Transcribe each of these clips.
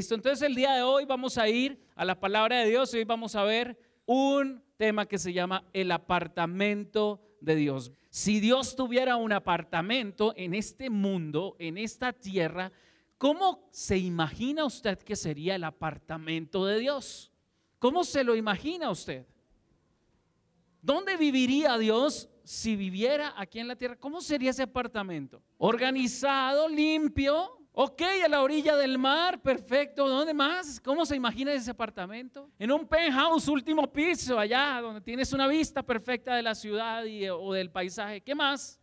Listo, entonces el día de hoy vamos a ir a la palabra de Dios y hoy vamos a ver un tema que se llama el apartamento de Dios. Si Dios tuviera un apartamento en este mundo, en esta tierra, ¿cómo se imagina usted que sería el apartamento de Dios? ¿Cómo se lo imagina usted? ¿Dónde viviría Dios si viviera aquí en la tierra? ¿Cómo sería ese apartamento? Organizado, limpio, Ok, a la orilla del mar, perfecto. ¿Dónde más? ¿Cómo se imagina ese apartamento? En un penthouse, último piso, allá donde tienes una vista perfecta de la ciudad y, o del paisaje. ¿Qué más?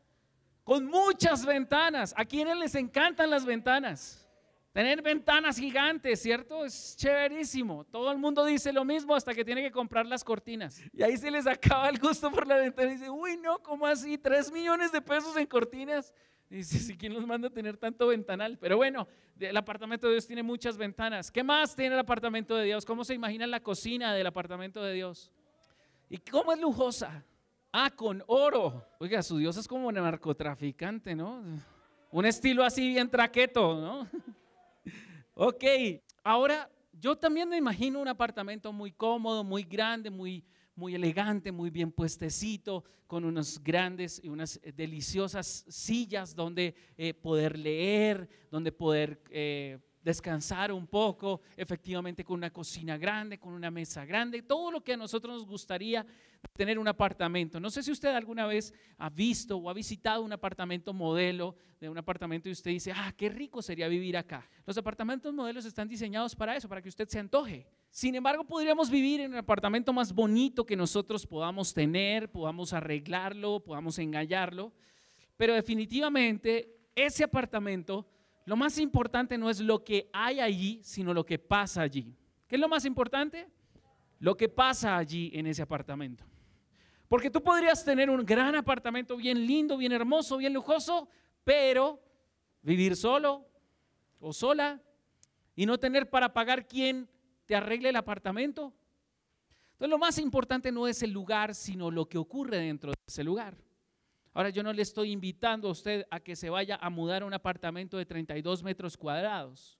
Con muchas ventanas. ¿A quienes les encantan las ventanas? Tener ventanas gigantes, ¿cierto? Es chéverísimo. Todo el mundo dice lo mismo hasta que tiene que comprar las cortinas. Y ahí se les acaba el gusto por la ventana y dice, uy, no, ¿cómo así? ¿Tres millones de pesos en cortinas? Dice, si quién nos manda a tener tanto ventanal. Pero bueno, el apartamento de Dios tiene muchas ventanas. ¿Qué más tiene el apartamento de Dios? ¿Cómo se imagina la cocina del apartamento de Dios? ¿Y cómo es lujosa? Ah, con oro. Oiga, su Dios es como un narcotraficante, ¿no? Un estilo así bien traqueto, ¿no? ok, ahora yo también me imagino un apartamento muy cómodo, muy grande, muy, muy elegante, muy bien puestecito, con unas grandes y unas deliciosas sillas donde eh, poder leer, donde poder eh, descansar un poco, efectivamente con una cocina grande, con una mesa grande, todo lo que a nosotros nos gustaría tener un apartamento. No sé si usted alguna vez ha visto o ha visitado un apartamento modelo de un apartamento y usted dice, ah, qué rico sería vivir acá. Los apartamentos modelos están diseñados para eso, para que usted se antoje. Sin embargo, podríamos vivir en un apartamento más bonito que nosotros podamos tener, podamos arreglarlo, podamos engañarlo, pero definitivamente ese apartamento, lo más importante no es lo que hay allí, sino lo que pasa allí. ¿Qué es lo más importante? Lo que pasa allí en ese apartamento. Porque tú podrías tener un gran apartamento bien lindo, bien hermoso, bien lujoso, pero vivir solo o sola y no tener para pagar quien te arregle el apartamento. Entonces lo más importante no es el lugar, sino lo que ocurre dentro de ese lugar. Ahora yo no le estoy invitando a usted a que se vaya a mudar a un apartamento de 32 metros cuadrados.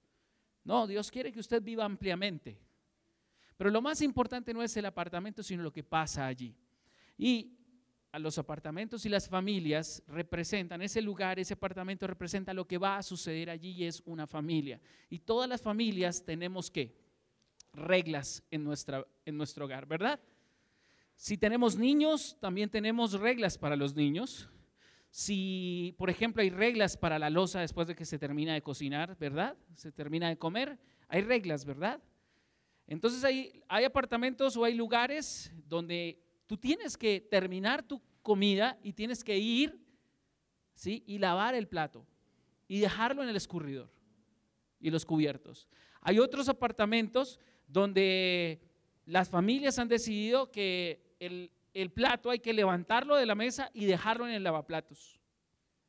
No, Dios quiere que usted viva ampliamente. Pero lo más importante no es el apartamento, sino lo que pasa allí. Y a los apartamentos y las familias representan, ese lugar, ese apartamento representa lo que va a suceder allí y es una familia. Y todas las familias tenemos que reglas en, nuestra, en nuestro hogar, ¿verdad? Si tenemos niños, también tenemos reglas para los niños. Si, por ejemplo, hay reglas para la losa después de que se termina de cocinar, ¿verdad? Se termina de comer, hay reglas, ¿verdad? Entonces hay, hay apartamentos o hay lugares donde tú tienes que terminar tu comida y tienes que ir, ¿sí? Y lavar el plato y dejarlo en el escurridor y los cubiertos. Hay otros apartamentos donde las familias han decidido que el, plato hay que levantarlo de la mesa y dejarlo en el lavaplatos.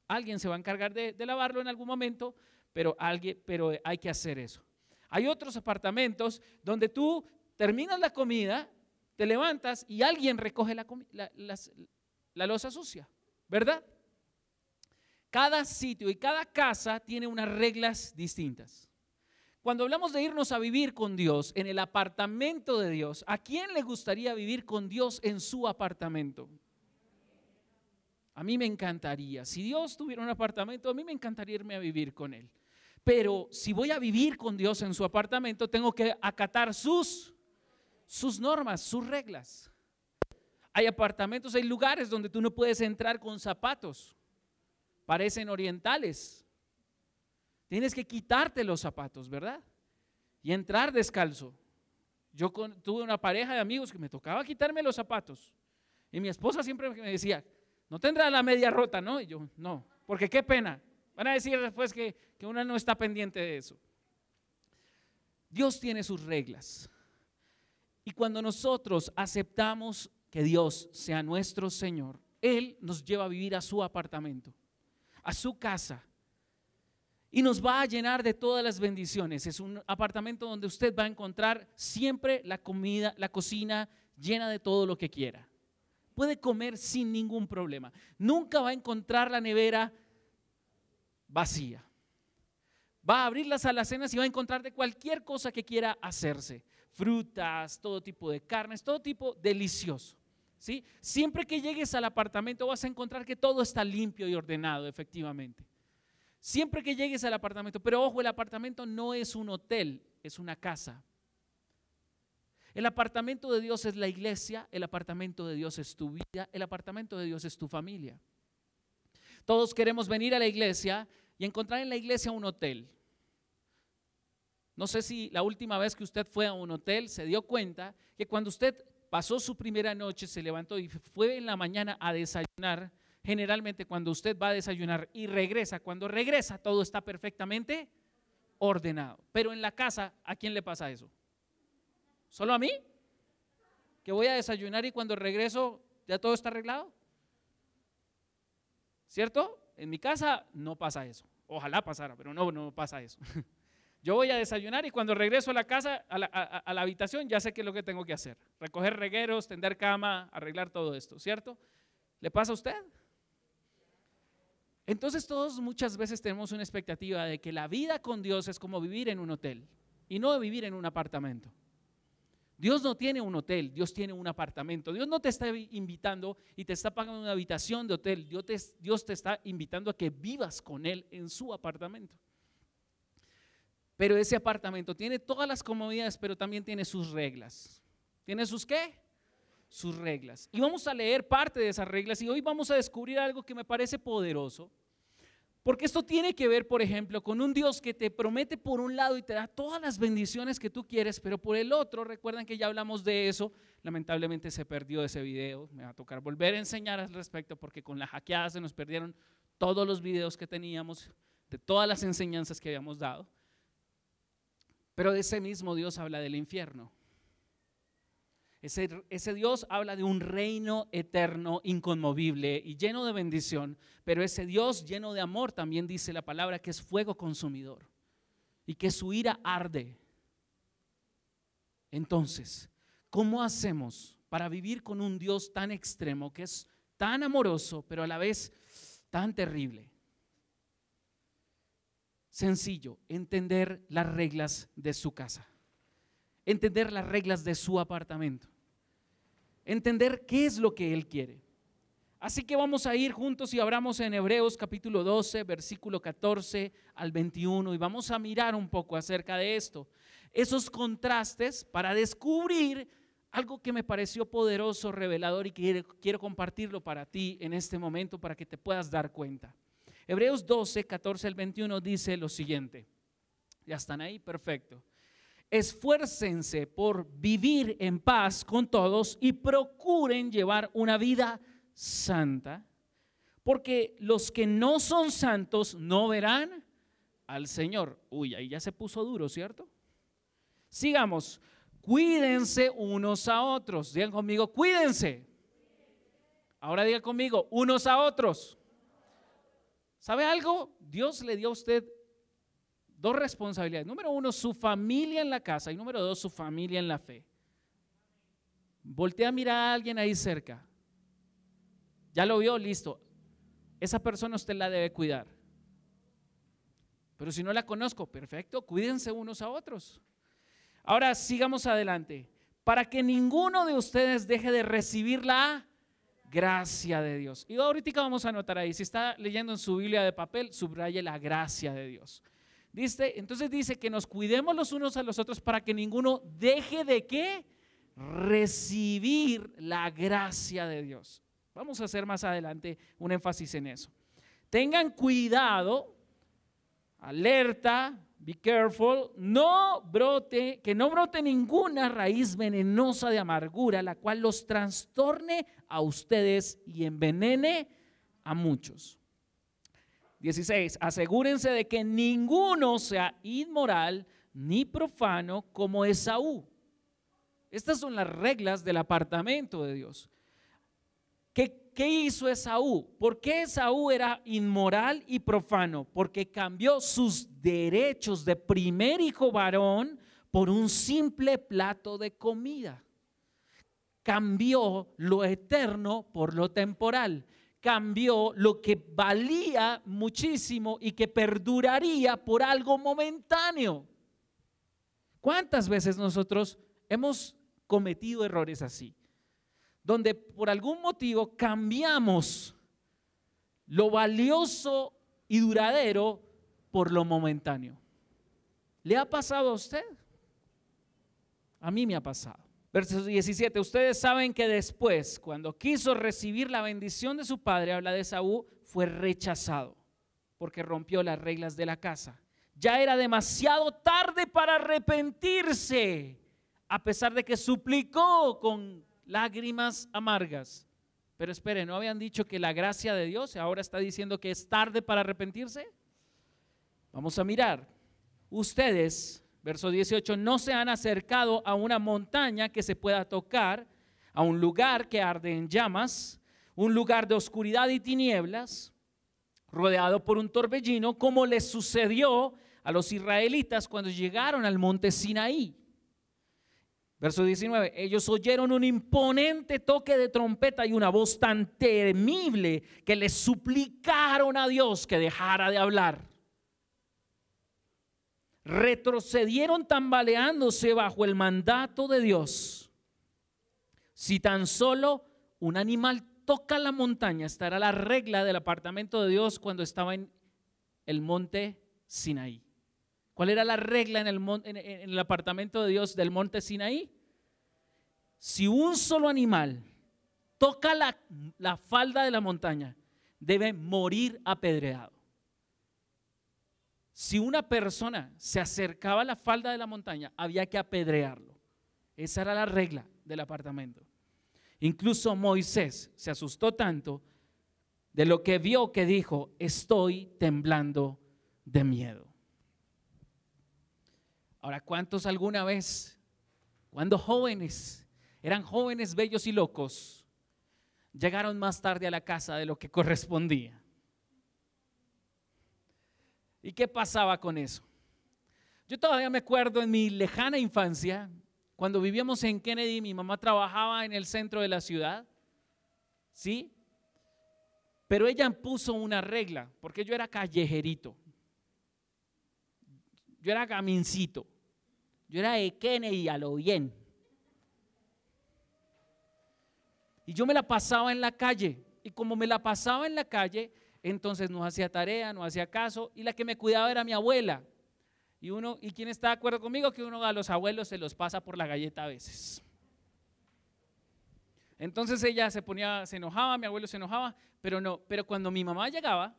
Alguien se va a encargar de, lavarlo en algún momento, pero, alguien, pero hay que hacer eso. Hay otros apartamentos donde tú terminas la comida, te levantas y alguien recoge la, la losa sucia, ¿verdad? Cada sitio y cada casa tiene unas reglas distintas. Cuando hablamos de irnos a vivir con Dios en el apartamento de Dios, ¿a quién le gustaría vivir con Dios en su apartamento? A mí me encantaría. Si Dios tuviera un apartamento, a mí me encantaría irme a vivir con Él. Pero si voy a vivir con Dios en su apartamento, tengo que acatar sus, sus normas, sus reglas. Hay apartamentos, hay lugares donde tú no puedes entrar con zapatos. Parecen orientales. Tienes que quitarte los zapatos, ¿verdad? Y entrar descalzo. Yo tuve una pareja de amigos que me tocaba quitarme los zapatos. Y mi esposa siempre me decía, no tendrá la media rota, ¿no? Y yo, no, porque qué pena. Van a decir después que, que uno no está pendiente de eso. Dios tiene sus reglas. Y cuando nosotros aceptamos que Dios sea nuestro Señor, Él nos lleva a vivir a su apartamento, a su casa, y nos va a llenar de todas las bendiciones. Es un apartamento donde usted va a encontrar siempre la comida, la cocina llena de todo lo que quiera. Puede comer sin ningún problema. Nunca va a encontrar la nevera vacía. Va a abrir las alacenas y va a encontrar de cualquier cosa que quiera hacerse. Frutas, todo tipo de carnes, todo tipo delicioso. ¿sí? Siempre que llegues al apartamento vas a encontrar que todo está limpio y ordenado, efectivamente. Siempre que llegues al apartamento, pero ojo, el apartamento no es un hotel, es una casa. El apartamento de Dios es la iglesia, el apartamento de Dios es tu vida, el apartamento de Dios es tu familia. Todos queremos venir a la iglesia y encontrar en la iglesia un hotel. No sé si la última vez que usted fue a un hotel se dio cuenta que cuando usted pasó su primera noche, se levantó y fue en la mañana a desayunar, generalmente cuando usted va a desayunar y regresa, cuando regresa todo está perfectamente ordenado. Pero en la casa, ¿a quién le pasa eso? ¿Solo a mí? ¿Que voy a desayunar y cuando regreso ya todo está arreglado? ¿Cierto? En mi casa no pasa eso. Ojalá pasara, pero no, no pasa eso. Yo voy a desayunar y cuando regreso a la casa, a la, habitación, ya sé qué es lo que tengo que hacer. Recoger regueros, tender cama, arreglar todo esto, ¿cierto? ¿Le pasa a usted? Entonces todos muchas veces tenemos una expectativa de que la vida con Dios es como vivir en un hotel y no vivir en un apartamento. Dios no tiene un hotel, Dios tiene un apartamento. Dios no te está invitando y te está pagando una habitación de hotel. Dios te, está invitando a que vivas con Él en su apartamento. Pero ese apartamento tiene todas las comodidades, pero también tiene sus reglas. ¿Tiene sus qué? Sus reglas. Y vamos a leer parte de esas reglas y hoy vamos a descubrir algo que me parece poderoso. Porque esto tiene que ver, por ejemplo, con un Dios que te promete por un lado y te da todas las bendiciones que tú quieres, pero por el otro, recuerdan que ya hablamos de eso, lamentablemente se perdió ese video, me va a tocar volver a enseñar al respecto porque con la hackeada se nos perdieron todos los videos que teníamos, de todas las enseñanzas que habíamos dado. Pero ese mismo Dios habla del infierno. Ese, Dios habla de un reino eterno, inconmovible y lleno de bendición, pero ese Dios lleno de amor también dice la palabra que es fuego consumidor y que su ira arde. Entonces, ¿cómo hacemos para vivir con un Dios tan extremo, que es tan amoroso, pero a la vez tan terrible? Sencillo, entender las reglas de su casa, entender las reglas de su apartamento, entender qué es lo que Él quiere. Así que vamos a ir juntos y abramos en Hebreos capítulo 12, versículo 14 al 21 y vamos a mirar un poco acerca de esto. Esos contrastes para descubrir algo que me pareció poderoso, revelador y quiero, quiero compartirlo para ti en este momento para que te puedas dar cuenta. Hebreos 12, 14 al 21 dice lo siguiente. Ya están ahí, perfecto. Esfuércense por vivir en paz con todos y procuren llevar una vida santa, porque los que no son santos no verán al Señor. Uy, ahí ya se puso duro, ¿cierto? Sigamos. Cuídense unos a otros. Digan conmigo, cuídense. Ahora digan conmigo, unos a otros. ¿Sabe algo? Dios le dio a usted dos responsabilidades. Número uno, su familia en la casa y número dos, su familia en la fe. Voltea a mirar a alguien ahí cerca. Ya lo vio, listo. Esa persona usted la debe cuidar. Pero si no la conozco, perfecto, cuídense unos a otros. Ahora sigamos adelante. Para que ninguno de ustedes deje de recibir la gracia de Dios. Y ahorita vamos a anotar ahí, si está leyendo en su Biblia de papel, subraye la gracia de Dios. Dice, entonces dice que nos cuidemos los unos a los otros para que ninguno deje de qué? Recibir la gracia de Dios. Vamos a hacer más adelante un énfasis en eso. Tengan cuidado, alerta, be careful, no brote, que no brote ninguna raíz venenosa de amargura, la cual los trastorne a ustedes y envenene a muchos. 16. Asegúrense de que ninguno sea inmoral ni profano como Esaú. Estas son las reglas del apartamento de Dios. ¿Qué, ¿Qué, hizo Esaú? ¿Por qué Esaú era inmoral y profano? Porque cambió sus derechos de primer hijo varón por un simple plato de comida cambió lo eterno por lo temporal, cambió lo que valía muchísimo y que perduraría por algo momentáneo. ¿Cuántas veces nosotros hemos cometido errores así? Donde por algún motivo cambiamos lo valioso y duradero por lo momentáneo. ¿Le ha pasado a usted? A mí me ha pasado. Verso 17, ustedes saben que después, cuando quiso recibir la bendición de su padre, habla de Saúl, fue rechazado porque rompió las reglas de la casa. Ya era demasiado tarde para arrepentirse, a pesar de que suplicó con lágrimas amargas. Pero espere, ¿no habían dicho que la gracia de Dios ahora está diciendo que es tarde para arrepentirse? Vamos a mirar. Ustedes verso 18, no se han acercado a una montaña que se pueda tocar, a un lugar que arde en llamas, un lugar de oscuridad y tinieblas, rodeado por un torbellino, como les sucedió a los israelitas cuando llegaron al monte Sinaí. Verso 19, ellos oyeron un imponente toque de trompeta y una voz tan temible que les suplicaron a Dios que dejara de hablar retrocedieron tambaleándose bajo el mandato de Dios. Si tan solo un animal toca la montaña, estará la regla del apartamento de Dios cuando estaba en el monte Sinaí. ¿Cuál era la regla en el, en el apartamento de Dios del monte Sinaí? Si un solo animal toca la falda de la montaña, debe morir apedreado si una persona se acercaba a la falda de la montaña, había que apedrearlo. Esa era la regla del apartamento. Incluso Moisés se asustó tanto de lo que vio que dijo, estoy temblando de miedo. Ahora, ¿cuántos alguna vez, cuando jóvenes, eran jóvenes bellos y locos, llegaron más tarde a la casa de lo que correspondía? ¿Y qué pasaba con eso? Yo todavía me acuerdo en mi lejana infancia, cuando vivíamos en Kennedy, mi mamá trabajaba en el centro de la ciudad, ¿sí? Pero ella puso una regla, porque yo era callejerito, yo era camincito, yo era de Kennedy a lo bien. Y yo me la pasaba en la calle, y como me la pasaba en la calle, entonces no hacía tarea, no hacía caso, y la que me cuidaba era mi abuela. Y uno, ¿y quién está de acuerdo conmigo? Que uno a los abuelos se los pasa por la galleta a veces. Entonces ella se ponía, se enojaba, mi abuelo se enojaba, pero no, pero cuando mi mamá llegaba,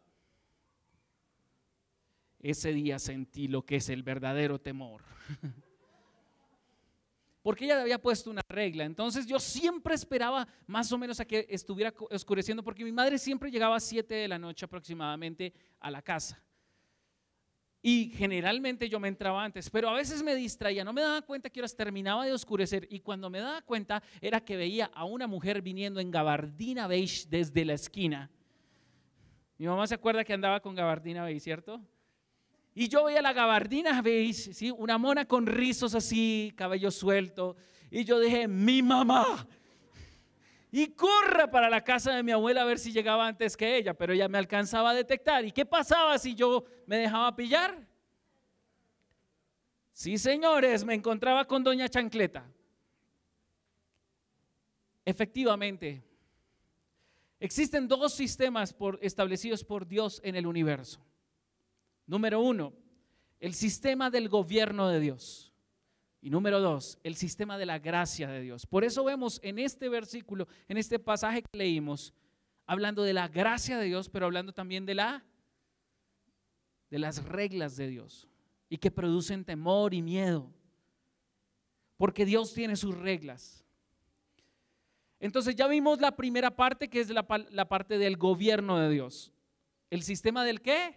ese día sentí lo que es el verdadero temor. porque ella había puesto una regla. Entonces yo siempre esperaba más o menos a que estuviera oscureciendo, porque mi madre siempre llegaba a 7 de la noche aproximadamente a la casa. Y generalmente yo me entraba antes, pero a veces me distraía, no me daba cuenta que horas terminaba de oscurecer y cuando me daba cuenta era que veía a una mujer viniendo en gabardina beige desde la esquina. Mi mamá se acuerda que andaba con gabardina beige, ¿cierto? Y yo veía la gabardina, ¿veis? ¿Sí? Una mona con rizos así, cabello suelto. Y yo dije, mi mamá. Y corra para la casa de mi abuela a ver si llegaba antes que ella, pero ella me alcanzaba a detectar. ¿Y qué pasaba si yo me dejaba pillar? Sí, señores, me encontraba con doña Chancleta. Efectivamente, existen dos sistemas establecidos por Dios en el universo. Número uno, el sistema del gobierno de Dios. Y número dos, el sistema de la gracia de Dios. Por eso vemos en este versículo, en este pasaje que leímos, hablando de la gracia de Dios, pero hablando también de la de las reglas de Dios y que producen temor y miedo. Porque Dios tiene sus reglas. Entonces ya vimos la primera parte que es la, la parte del gobierno de Dios. ¿El sistema del qué?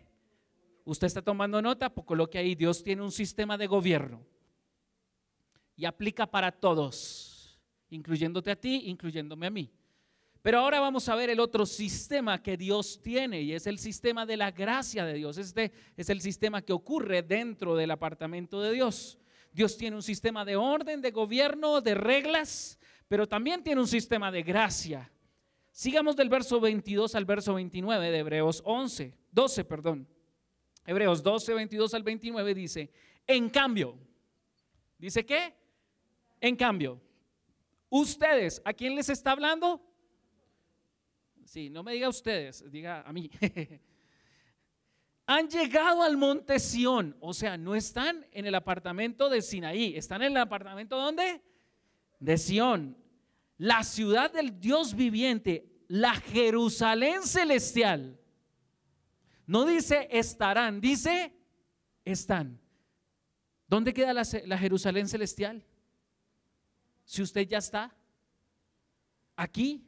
Usted está tomando nota, pues coloque ahí, Dios tiene un sistema de gobierno y aplica para todos, incluyéndote a ti, incluyéndome a mí. Pero ahora vamos a ver el otro sistema que Dios tiene y es el sistema de la gracia de Dios. Este es el sistema que ocurre dentro del apartamento de Dios. Dios tiene un sistema de orden, de gobierno, de reglas, pero también tiene un sistema de gracia. Sigamos del verso 22 al verso 29 de Hebreos 11, 12, perdón. Hebreos 12, 22 al 29 dice, en cambio, ¿dice qué? En cambio, ustedes, ¿a quién les está hablando? Sí, no me diga ustedes, diga a mí. Han llegado al monte Sión, o sea, no están en el apartamento de Sinaí, están en el apartamento ¿dónde? De Sión, la ciudad del Dios viviente, la Jerusalén celestial. No dice estarán, dice están. ¿Dónde queda la, Jerusalén celestial? Si usted ya está aquí,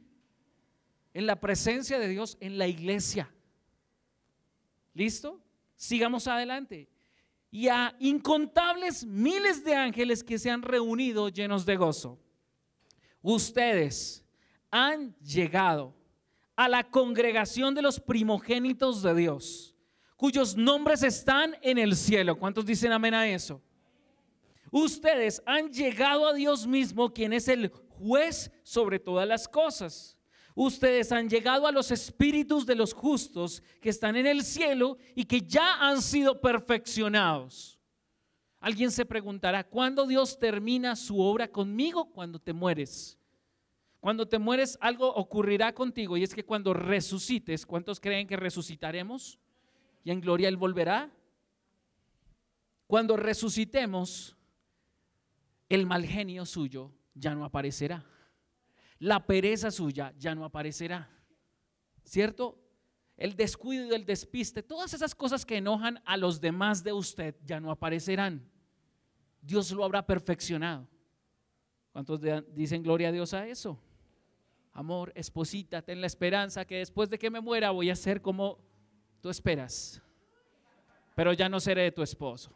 en la presencia de Dios, en la iglesia. ¿Listo? Sigamos adelante. Y a incontables miles de ángeles que se han reunido llenos de gozo. Ustedes han llegado a la congregación de los primogénitos de Dios, cuyos nombres están en el cielo. ¿Cuántos dicen amén a eso? Ustedes han llegado a Dios mismo, quien es el juez sobre todas las cosas Ustedes han llegado a los espíritus de los justos que están en el cielo y que ya han sido perfeccionados. Alguien se preguntará, ¿cuándo Dios termina su obra conmigo? Cuando te mueres. Cuando te mueres algo ocurrirá contigo y es que cuando resucites, ¿cuántos creen que resucitaremos? Y en gloria Él volverá. Cuando resucitemos, el mal genio suyo ya no aparecerá la pereza suya ya no aparecerá. ¿Cierto? El descuido y el despiste, todas esas cosas que enojan a los demás de usted ya no aparecerán. Dios lo habrá perfeccionado. ¿Cuántos dicen gloria a Dios a eso? Amor, esposita, ten la esperanza que después de que me muera voy a ser como tú esperas. Pero ya no seré tu esposo.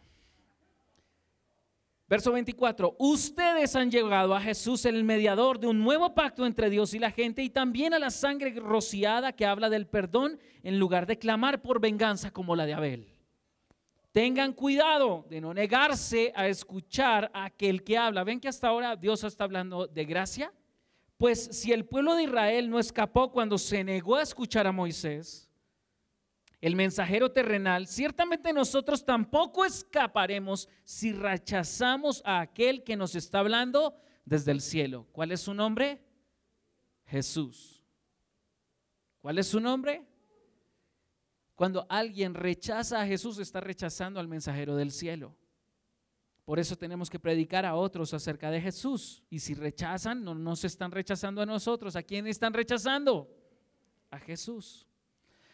Verso 24, ustedes han llegado a Jesús, el mediador de un nuevo pacto entre Dios y la gente, y también a la sangre rociada que habla del perdón en lugar de clamar por venganza como la de Abel. Tengan cuidado de no negarse a escuchar a aquel que habla. ¿Ven que hasta ahora Dios está hablando de gracia? Pues si el pueblo de Israel no escapó cuando se negó a escuchar a Moisés, el mensajero terrenal, ciertamente nosotros tampoco escaparemos si rechazamos a aquel que nos está hablando desde el cielo. ¿Cuál es su nombre? Jesús. ¿Cuál es su nombre? Cuando alguien rechaza a Jesús, está rechazando al mensajero del cielo. Por eso tenemos que predicar a otros acerca de Jesús. Y si rechazan, no nos están rechazando a nosotros. ¿A quién están rechazando? A Jesús.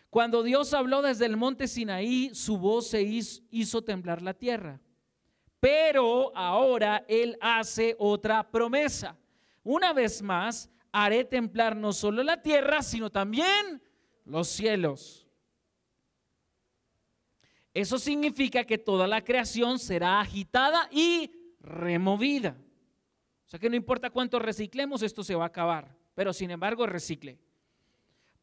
Cuando Dios habló desde el monte Sinaí, su voz se hizo, temblar la tierra. Pero ahora Él hace otra promesa. Una vez más, haré temblar no solo la tierra, sino también los cielos. Eso significa que toda la creación será agitada y removida. O sea que no importa cuánto reciclemos, esto se va a acabar. Pero sin embargo, recicle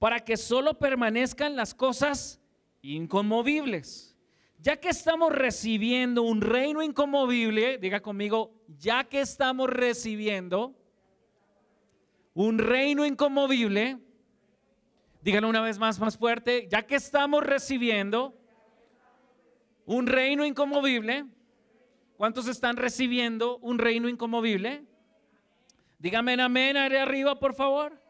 para que solo permanezcan las cosas inconmovibles. Ya que estamos recibiendo un reino inconmovible, diga conmigo, ya que estamos recibiendo un reino inconmovible, díganlo una vez más, más fuerte, ya que estamos recibiendo un reino inconmovible, ¿cuántos están recibiendo un reino inconmovible? Díganme amén, ahí arriba, por favor.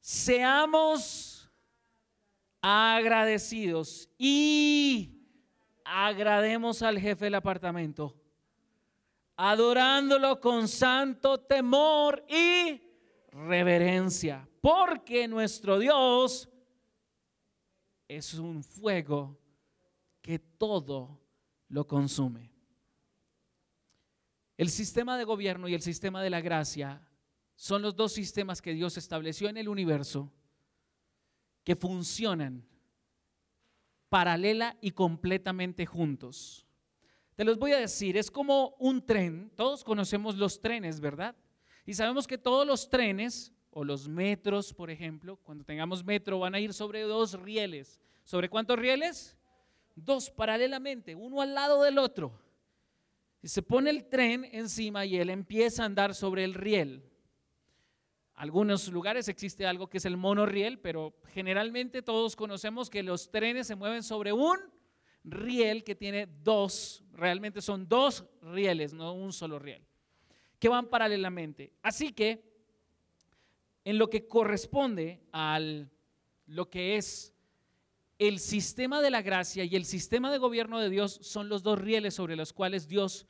Seamos agradecidos y agrademos al jefe del apartamento, adorándolo con santo temor y reverencia, porque nuestro Dios es un fuego que todo lo consume. El sistema de gobierno y el sistema de la gracia son los dos sistemas que Dios estableció en el universo que funcionan paralela y completamente juntos. Te los voy a decir, es como un tren, todos conocemos los trenes, ¿verdad? Y sabemos que todos los trenes o los metros, por ejemplo, cuando tengamos metro van a ir sobre dos rieles. ¿Sobre cuántos rieles? Dos paralelamente, uno al lado del otro. Y se pone el tren encima y él empieza a andar sobre el riel. algunos lugares existe algo que es el monorriel, pero generalmente todos conocemos que los trenes se mueven sobre un riel que tiene dos, realmente son dos rieles, no un solo riel, que van paralelamente. Así que en lo que corresponde al lo que es el sistema de la gracia y el sistema de gobierno de Dios son los dos rieles sobre los cuales Dios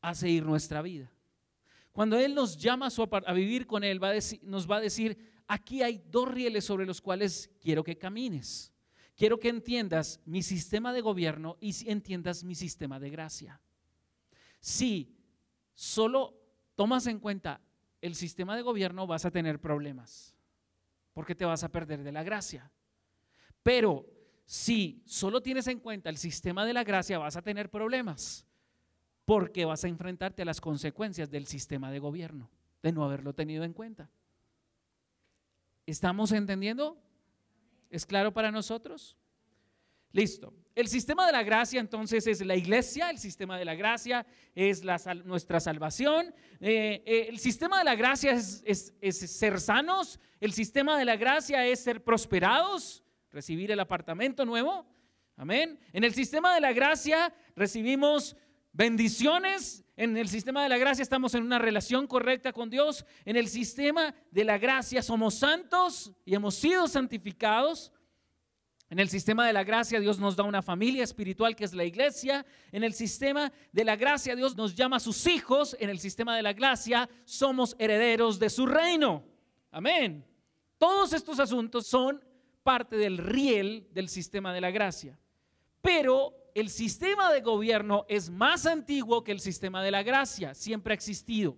hace ir nuestra vida. Cuando Él nos llama a, vivir con Él, nos va a decir, aquí hay dos rieles sobre los cuales quiero que camines. Quiero que entiendas mi sistema de gobierno y entiendas mi sistema de gracia. Si solo tomas en cuenta el sistema de gobierno, vas a tener problemas, porque te vas a perder de la gracia. Pero si solo tienes en cuenta el sistema de la gracia, vas a tener problemas, porque vas a enfrentarte a las consecuencias del sistema de gobierno, de no haberlo tenido en cuenta. ¿Estamos entendiendo? ¿Es claro para nosotros? Listo. El sistema de la gracia entonces es la iglesia, el sistema de la gracia es nuestra salvación, eh, eh, el sistema de la gracia es, es ser sanos, el sistema de la gracia es ser prosperados, recibir el apartamento nuevo. Amén. En el sistema de la gracia recibimos bendiciones. En el sistema de la gracia estamos en una relación correcta con Dios. En el sistema de la gracia somos santos y hemos sido santificados. En el sistema de la gracia Dios nos da una familia espiritual que es la iglesia. En el sistema de la gracia Dios nos llama a sus hijos. En el sistema de la gracia somos herederos de su reino. Amén. Todos estos asuntos son parte del riel del sistema de la gracia. Pero el sistema de gobierno es más antiguo que el sistema de la gracia, siempre ha existido.